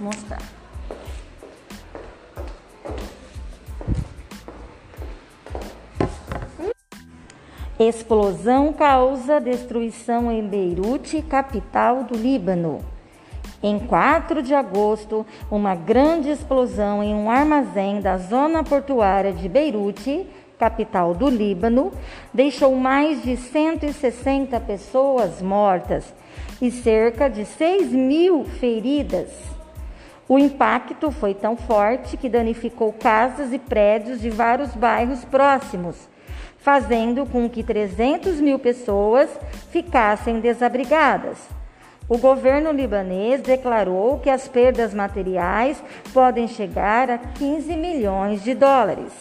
mostrar. Explosão causa destruição em Beirute, capital do Líbano. Em 4 de agosto, uma grande explosão em um armazém da zona portuária de Beirute, capital do Líbano, deixou mais de 160 pessoas mortas e cerca de 6 mil feridas. O impacto foi tão forte que danificou casas e prédios de vários bairros próximos fazendo com que 300 mil pessoas ficassem desabrigadas. O governo libanês declarou que as perdas materiais podem chegar a 15 milhões de dólares.